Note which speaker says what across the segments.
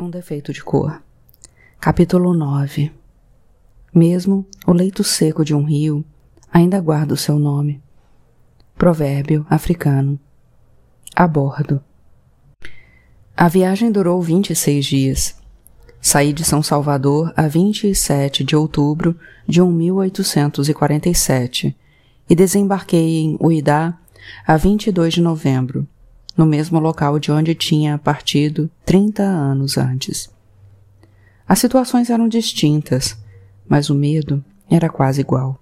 Speaker 1: Um defeito de cor. Capítulo 9 Mesmo o leito seco de um rio ainda guarda o seu nome. Provérbio africano. A bordo. A viagem durou 26 dias. Saí de São Salvador a 27 de outubro de 1847 e desembarquei em Uidá a 22 de novembro no mesmo local de onde tinha partido 30 anos antes. As situações eram distintas, mas o medo era quase igual.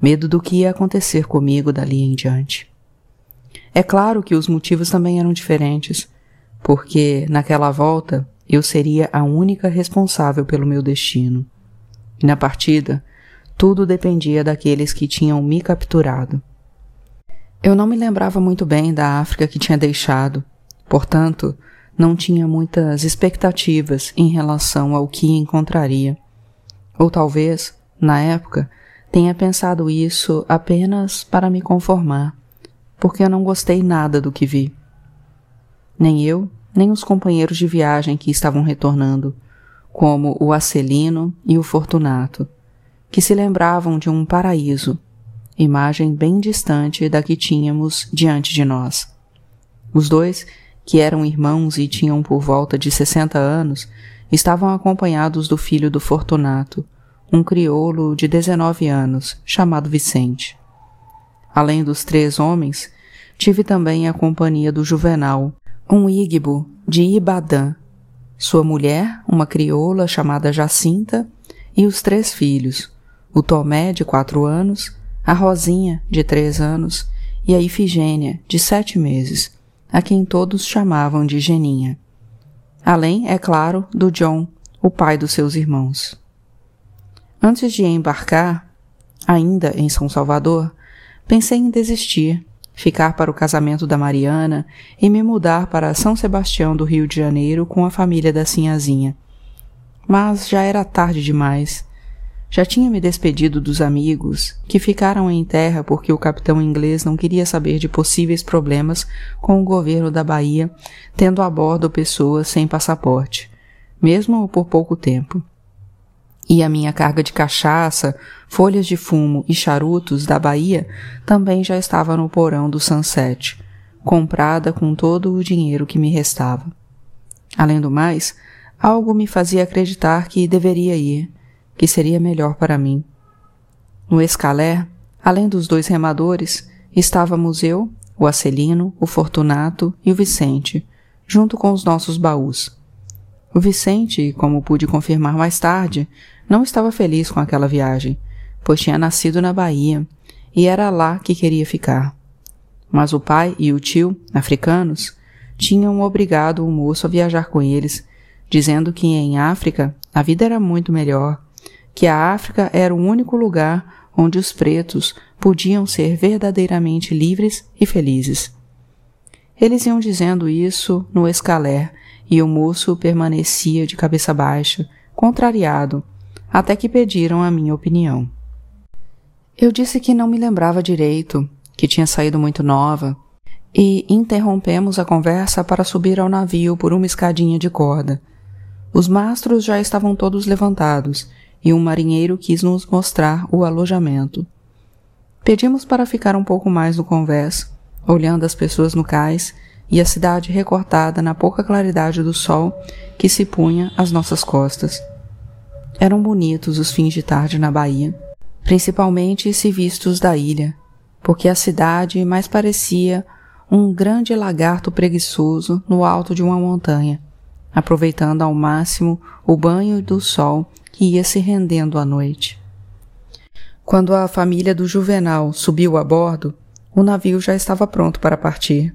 Speaker 1: Medo do que ia acontecer comigo dali em diante. É claro que os motivos também eram diferentes, porque naquela volta eu seria a única responsável pelo meu destino. E na partida, tudo dependia daqueles que tinham me capturado. Eu não me lembrava muito bem da África que tinha deixado, portanto, não tinha muitas expectativas em relação ao que encontraria. Ou talvez, na época, tenha pensado isso apenas para me conformar, porque eu não gostei nada do que vi. Nem eu, nem os companheiros de viagem que estavam retornando, como o Acelino e o Fortunato, que se lembravam de um paraíso imagem bem distante da que tínhamos diante de nós. Os dois, que eram irmãos e tinham por volta de sessenta anos, estavam acompanhados do filho do Fortunato, um crioulo de dezenove anos, chamado Vicente. Além dos três homens, tive também a companhia do Juvenal, um ígbo de Ibadã, sua mulher, uma crioula chamada Jacinta, e os três filhos, o Tomé, de quatro anos, a Rosinha, de três anos, e a Ifigênia, de sete meses, a quem todos chamavam de Geninha. Além, é claro, do John, o pai dos seus irmãos. Antes de embarcar, ainda em São Salvador, pensei em desistir, ficar para o casamento da Mariana e me mudar para São Sebastião do Rio de Janeiro com a família da Sinhazinha. Mas já era tarde demais já tinha me despedido dos amigos, que ficaram em terra porque o capitão inglês não queria saber de possíveis problemas com o governo da Bahia, tendo a bordo pessoas sem passaporte, mesmo por pouco tempo. E a minha carga de cachaça, folhas de fumo e charutos da Bahia também já estava no porão do Sunset, comprada com todo o dinheiro que me restava. Além do mais, algo me fazia acreditar que deveria ir, que seria melhor para mim. No escalé, além dos dois remadores, estávamos eu, o Acelino, o Fortunato e o Vicente, junto com os nossos baús. O Vicente, como pude confirmar mais tarde, não estava feliz com aquela viagem, pois tinha nascido na Bahia e era lá que queria ficar. Mas o pai e o tio, africanos, tinham obrigado o moço a viajar com eles, dizendo que em África a vida era muito melhor que a África era o único lugar onde os pretos podiam ser verdadeiramente livres e felizes. Eles iam dizendo isso no escalé e o moço permanecia de cabeça baixa, contrariado, até que pediram a minha opinião. Eu disse que não me lembrava direito, que tinha saído muito nova, e interrompemos a conversa para subir ao navio por uma escadinha de corda. Os mastros já estavam todos levantados e um marinheiro quis nos mostrar o alojamento. Pedimos para ficar um pouco mais no convés, olhando as pessoas no cais e a cidade recortada na pouca claridade do sol que se punha às nossas costas. Eram bonitos os fins de tarde na Bahia, principalmente se vistos da ilha, porque a cidade mais parecia um grande lagarto preguiçoso no alto de uma montanha, aproveitando ao máximo o banho do sol que ia se rendendo à noite. Quando a família do Juvenal subiu a bordo, o navio já estava pronto para partir.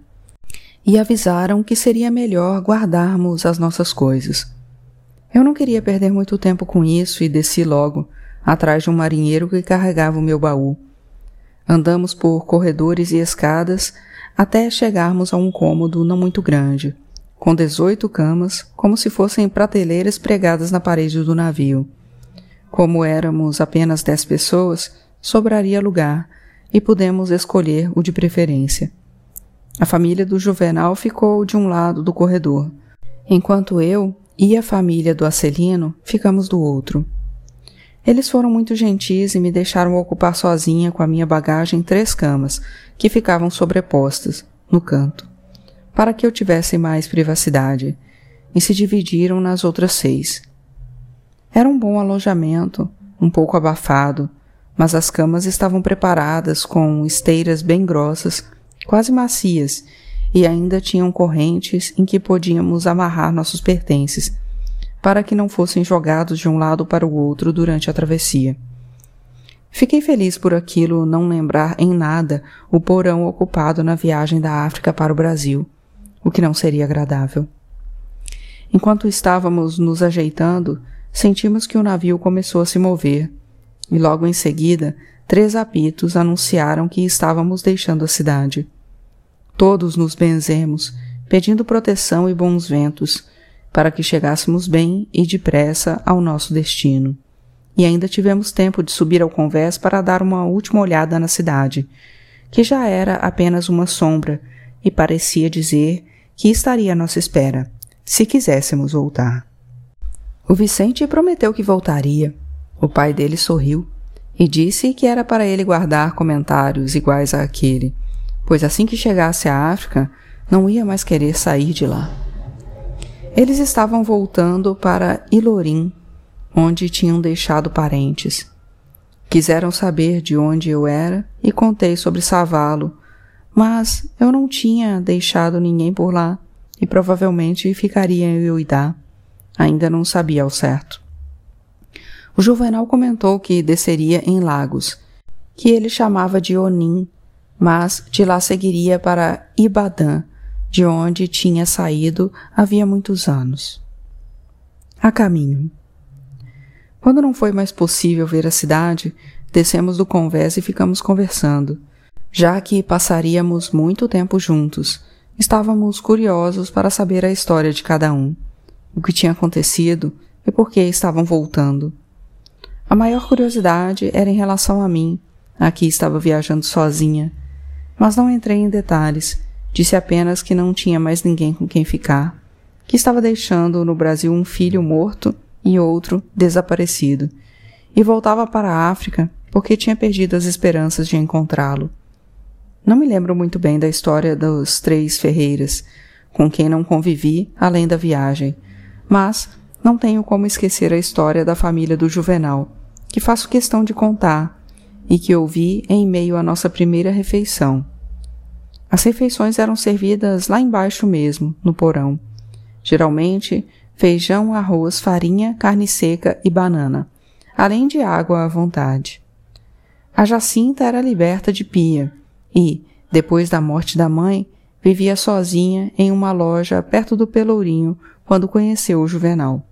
Speaker 1: E avisaram que seria melhor guardarmos as nossas coisas. Eu não queria perder muito tempo com isso e desci logo, atrás de um marinheiro que carregava o meu baú. Andamos por corredores e escadas até chegarmos a um cômodo não muito grande, com dezoito camas, como se fossem prateleiras pregadas na parede do navio. Como éramos apenas dez pessoas, sobraria lugar e pudemos escolher o de preferência. A família do Juvenal ficou de um lado do corredor, enquanto eu e a família do Acelino ficamos do outro. Eles foram muito gentis e me deixaram ocupar sozinha com a minha bagagem três camas, que ficavam sobrepostas, no canto, para que eu tivesse mais privacidade, e se dividiram nas outras seis. Era um bom alojamento, um pouco abafado, mas as camas estavam preparadas com esteiras bem grossas, quase macias, e ainda tinham correntes em que podíamos amarrar nossos pertences, para que não fossem jogados de um lado para o outro durante a travessia. Fiquei feliz por aquilo não lembrar em nada o porão ocupado na viagem da África para o Brasil, o que não seria agradável. Enquanto estávamos nos ajeitando, sentimos que o navio começou a se mover, e logo em seguida, três apitos anunciaram que estávamos deixando a cidade. Todos nos benzemos, pedindo proteção e bons ventos, para que chegássemos bem e depressa ao nosso destino. E ainda tivemos tempo de subir ao convés para dar uma última olhada na cidade, que já era apenas uma sombra e parecia dizer que estaria à nossa espera, se quiséssemos voltar. O Vicente prometeu que voltaria. O pai dele sorriu e disse que era para ele guardar comentários iguais àquele, pois assim que chegasse à África, não ia mais querer sair de lá. Eles estavam voltando para Ilorim, onde tinham deixado parentes. Quiseram saber de onde eu era e contei sobre Savalo, mas eu não tinha deixado ninguém por lá e provavelmente ficaria em Uidá. Ainda não sabia ao certo. O Juvenal comentou que desceria em Lagos, que ele chamava de Onim, mas de lá seguiria para Ibadã, de onde tinha saído havia muitos anos. A caminho. Quando não foi mais possível ver a cidade, descemos do convés e ficamos conversando. Já que passaríamos muito tempo juntos, estávamos curiosos para saber a história de cada um o que tinha acontecido e por que estavam voltando. A maior curiosidade era em relação a mim, aqui estava viajando sozinha, mas não entrei em detalhes, disse apenas que não tinha mais ninguém com quem ficar, que estava deixando no Brasil um filho morto e outro desaparecido, e voltava para a África porque tinha perdido as esperanças de encontrá-lo. Não me lembro muito bem da história dos três Ferreiras, com quem não convivi além da viagem, mas não tenho como esquecer a história da família do Juvenal, que faço questão de contar e que ouvi em meio à nossa primeira refeição. As refeições eram servidas lá embaixo mesmo, no porão. Geralmente, feijão, arroz, farinha, carne seca e banana, além de água à vontade. A Jacinta era liberta de pia e, depois da morte da mãe, vivia sozinha em uma loja perto do Pelourinho quando conheceu o Juvenal.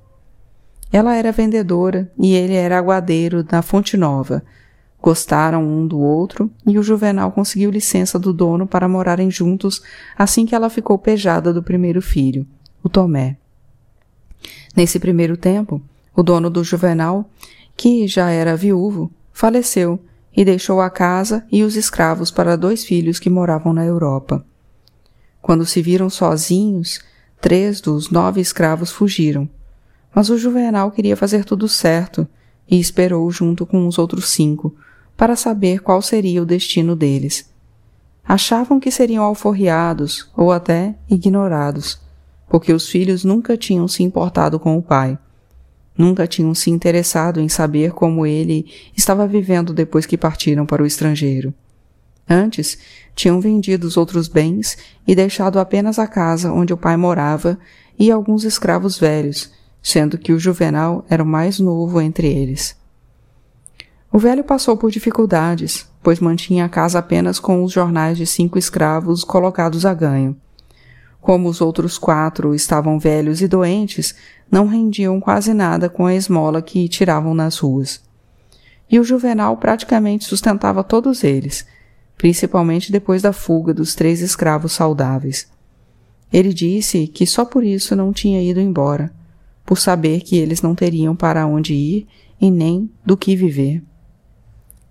Speaker 1: Ela era vendedora e ele era aguadeiro na Fonte Nova. Gostaram um do outro e o Juvenal conseguiu licença do dono para morarem juntos assim que ela ficou pejada do primeiro filho, o Tomé. Nesse primeiro tempo, o dono do Juvenal, que já era viúvo, faleceu e deixou a casa e os escravos para dois filhos que moravam na Europa. Quando se viram sozinhos, Três dos nove escravos fugiram, mas o Juvenal queria fazer tudo certo e esperou junto com os outros cinco para saber qual seria o destino deles. Achavam que seriam alforriados ou até ignorados, porque os filhos nunca tinham se importado com o pai. Nunca tinham se interessado em saber como ele estava vivendo depois que partiram para o estrangeiro. Antes, tinham vendido os outros bens e deixado apenas a casa onde o pai morava e alguns escravos velhos, sendo que o Juvenal era o mais novo entre eles. O velho passou por dificuldades, pois mantinha a casa apenas com os jornais de cinco escravos colocados a ganho. Como os outros quatro estavam velhos e doentes, não rendiam quase nada com a esmola que tiravam nas ruas. E o Juvenal praticamente sustentava todos eles, principalmente depois da fuga dos três escravos saudáveis. Ele disse que só por isso não tinha ido embora, por saber que eles não teriam para onde ir e nem do que viver.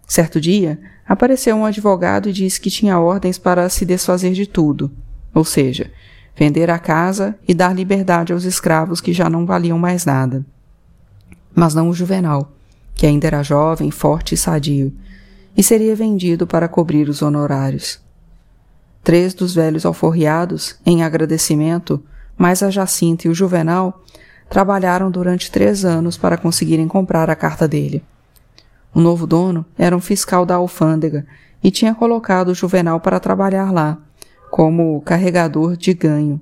Speaker 1: Certo dia, apareceu um advogado e disse que tinha ordens para se desfazer de tudo, ou seja, vender a casa e dar liberdade aos escravos que já não valiam mais nada. Mas não o Juvenal, que ainda era jovem, forte e sadio, e seria vendido para cobrir os honorários. Três dos velhos alforriados, em agradecimento, mais a Jacinta e o Juvenal, trabalharam durante três anos para conseguirem comprar a carta dele. O novo dono era um fiscal da alfândega e tinha colocado o Juvenal para trabalhar lá, como carregador de ganho.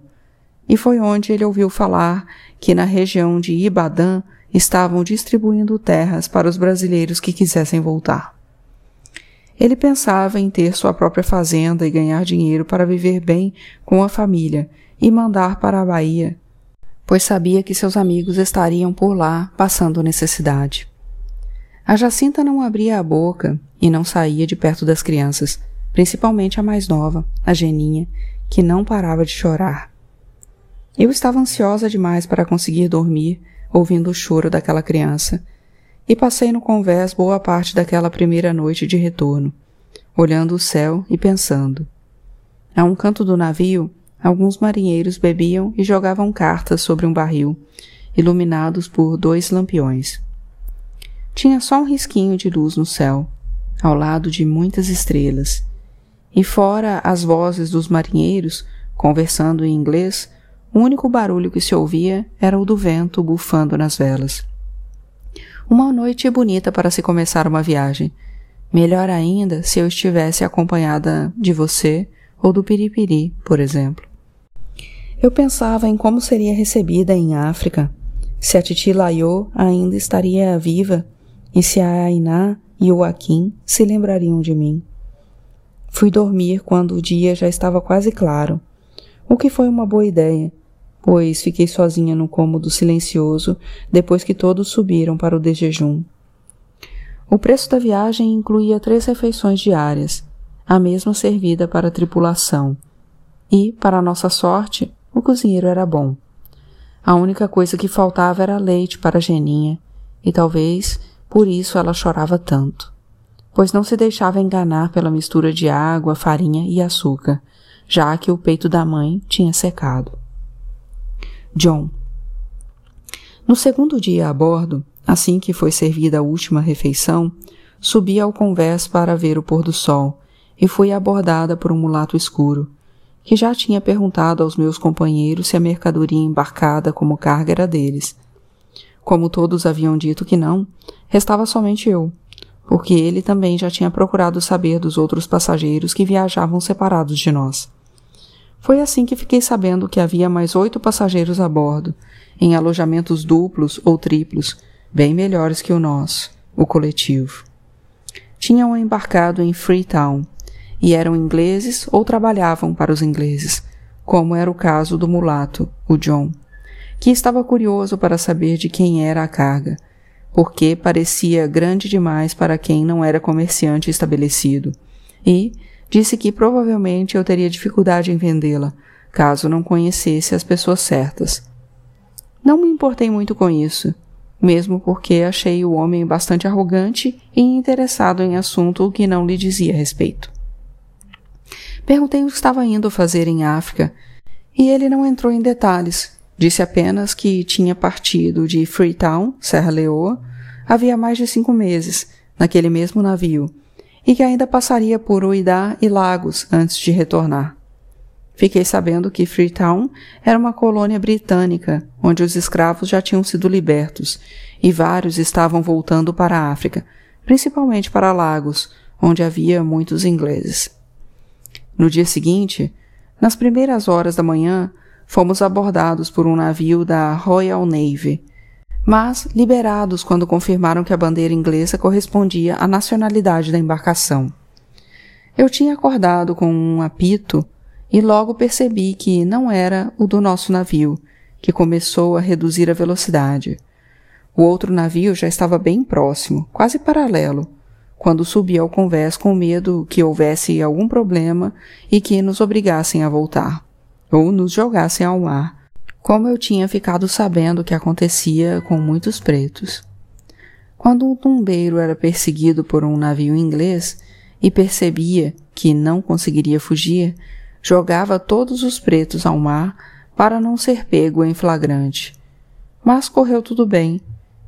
Speaker 1: E foi onde ele ouviu falar que na região de Ibadã estavam distribuindo terras para os brasileiros que quisessem voltar. Ele pensava em ter sua própria fazenda e ganhar dinheiro para viver bem com a família e mandar para a Bahia, pois sabia que seus amigos estariam por lá passando necessidade. A Jacinta não abria a boca e não saía de perto das crianças, principalmente a mais nova, a Geninha, que não parava de chorar. Eu estava ansiosa demais para conseguir dormir, ouvindo o choro daquela criança, e passei no convés boa parte daquela primeira noite de retorno, olhando o céu e pensando. A um canto do navio, alguns marinheiros bebiam e jogavam cartas sobre um barril, iluminados por dois lampiões. Tinha só um risquinho de luz no céu, ao lado de muitas estrelas, e fora as vozes dos marinheiros, conversando em inglês, o único barulho que se ouvia era o do vento bufando nas velas. Uma noite bonita para se começar uma viagem. Melhor ainda se eu estivesse acompanhada de você ou do Piripiri, por exemplo. Eu pensava em como seria recebida em África, se a Titi Laiô ainda estaria viva e se a Ainá e o Akin se lembrariam de mim. Fui dormir quando o dia já estava quase claro, o que foi uma boa ideia, pois fiquei sozinha no cômodo silencioso depois que todos subiram para o desjejum. O preço da viagem incluía três refeições diárias, a mesma servida para a tripulação, e, para nossa sorte, o cozinheiro era bom. A única coisa que faltava era leite para a Geninha, e talvez por isso ela chorava tanto, pois não se deixava enganar pela mistura de água, farinha e açúcar, já que o peito da mãe tinha secado. John. No segundo dia a bordo, assim que foi servida a última refeição, subi ao convés para ver o pôr do sol e fui abordada por um mulato escuro, que já tinha perguntado aos meus companheiros se a mercadoria embarcada como carga era deles. Como todos haviam dito que não, Restava somente eu, porque ele também já tinha procurado saber dos outros passageiros que viajavam separados de nós. Foi assim que fiquei sabendo que havia mais oito passageiros a bordo, em alojamentos duplos ou triplos, bem melhores que o nosso, o coletivo. Tinham embarcado em Freetown e eram ingleses ou trabalhavam para os ingleses, como era o caso do mulato, o John, que estava curioso para saber de quem era a carga porque parecia grande demais para quem não era comerciante estabelecido, e disse que provavelmente eu teria dificuldade em vendê-la, caso não conhecesse as pessoas certas. Não me importei muito com isso, mesmo porque achei o homem bastante arrogante e interessado em assunto que não lhe dizia respeito. Perguntei o que estava indo fazer em África, e ele não entrou em detalhes, Disse apenas que tinha partido de Freetown, Serra Leoa, havia mais de cinco meses, naquele mesmo navio, e que ainda passaria por Uidá e Lagos antes de retornar. Fiquei sabendo que Freetown era uma colônia britânica, onde os escravos já tinham sido libertos, e vários estavam voltando para a África, principalmente para Lagos, onde havia muitos ingleses. No dia seguinte, nas primeiras horas da manhã, fomos abordados por um navio da Royal Navy, mas liberados quando confirmaram que a bandeira inglesa correspondia à nacionalidade da embarcação. Eu tinha acordado com um apito e logo percebi que não era o do nosso navio, que começou a reduzir a velocidade. O outro navio já estava bem próximo, quase paralelo, quando subi ao convés com medo que houvesse algum problema e que nos obrigassem a voltar ou nos jogassem ao mar, como eu tinha ficado sabendo que acontecia com muitos pretos. Quando um tumbeiro era perseguido por um navio inglês e percebia que não conseguiria fugir, jogava todos os pretos ao mar para não ser pego em flagrante. Mas correu tudo bem,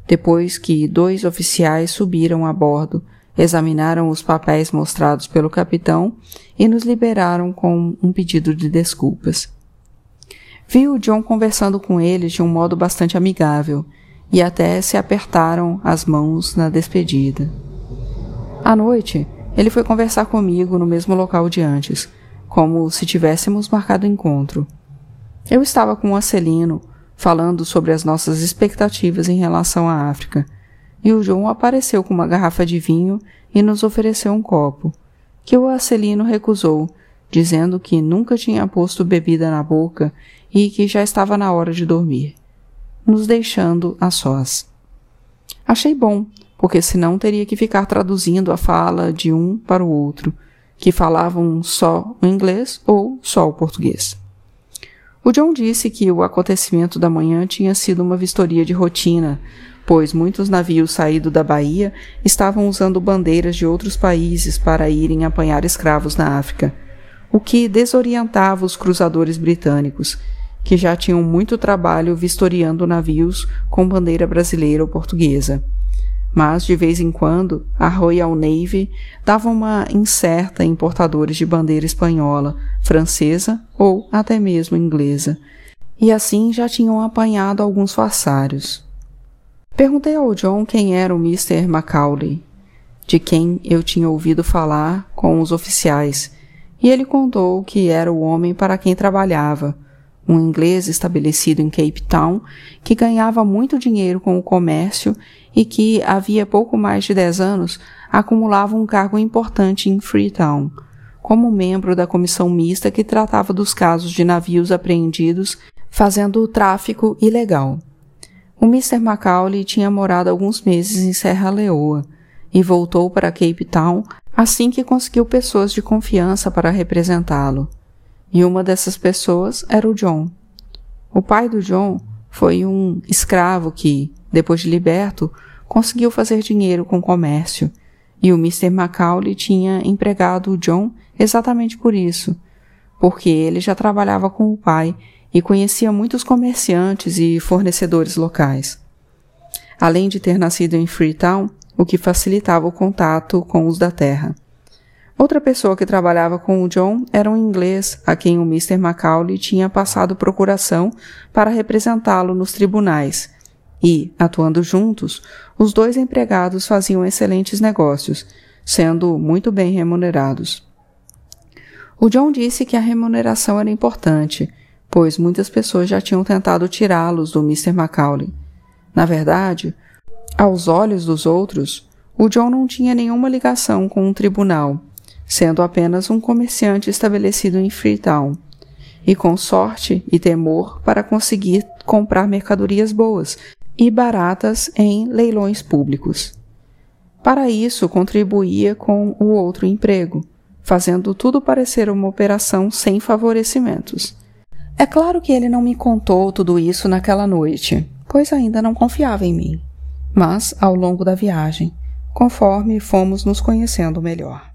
Speaker 1: depois que dois oficiais subiram a bordo, examinaram os papéis mostrados pelo capitão e nos liberaram com um pedido de desculpas. Vi o John conversando com eles de um modo bastante amigável e até se apertaram as mãos na despedida. À noite, ele foi conversar comigo no mesmo local de antes, como se tivéssemos marcado encontro. Eu estava com o Acelino, falando sobre as nossas expectativas em relação à África, e o João apareceu com uma garrafa de vinho e nos ofereceu um copo, que o Acelino recusou, dizendo que nunca tinha posto bebida na boca e que já estava na hora de dormir, nos deixando a sós. Achei bom, porque senão teria que ficar traduzindo a fala de um para o outro, que falavam só o inglês ou só o português. O John disse que o acontecimento da manhã tinha sido uma vistoria de rotina, pois muitos navios saídos da Bahia estavam usando bandeiras de outros países para irem apanhar escravos na África, o que desorientava os cruzadores britânicos, que já tinham muito trabalho vistoriando navios com bandeira brasileira ou portuguesa. Mas, de vez em quando, a Royal Navy dava uma incerta em portadores de bandeira espanhola, francesa ou até mesmo inglesa, e assim já tinham apanhado alguns farsários. Perguntei ao John quem era o Mr. Macaulay, de quem eu tinha ouvido falar com os oficiais, e ele contou que era o homem para quem trabalhava, um inglês estabelecido em Cape Town que ganhava muito dinheiro com o comércio e que havia pouco mais de dez anos acumulava um cargo importante em Freetown, como membro da comissão mista que tratava dos casos de navios apreendidos fazendo o tráfico ilegal. O Mr. Macaulay tinha morado alguns meses em Serra Leoa e voltou para Cape Town assim que conseguiu pessoas de confiança para representá-lo e uma dessas pessoas era o John. O pai do John foi um escravo que, depois de liberto, conseguiu fazer dinheiro com comércio, e o Mr. Macaulay tinha empregado o John exatamente por isso, porque ele já trabalhava com o pai e conhecia muitos comerciantes e fornecedores locais. Além de ter nascido em Freetown, o que facilitava o contato com os da terra. Outra pessoa que trabalhava com o John era um inglês a quem o Mr. Macaulay tinha passado procuração para representá-lo nos tribunais. E, atuando juntos, os dois empregados faziam excelentes negócios, sendo muito bem remunerados. O John disse que a remuneração era importante, pois muitas pessoas já tinham tentado tirá-los do Mr. Macaulay. Na verdade, aos olhos dos outros, o John não tinha nenhuma ligação com um tribunal sendo apenas um comerciante estabelecido em Freetown, e com sorte e temor para conseguir comprar mercadorias boas e baratas em leilões públicos. Para isso, contribuía com o outro emprego, fazendo tudo parecer uma operação sem favorecimentos. É claro que ele não me contou tudo isso naquela noite, pois ainda não confiava em mim, mas ao longo da viagem, conforme fomos nos conhecendo melhor.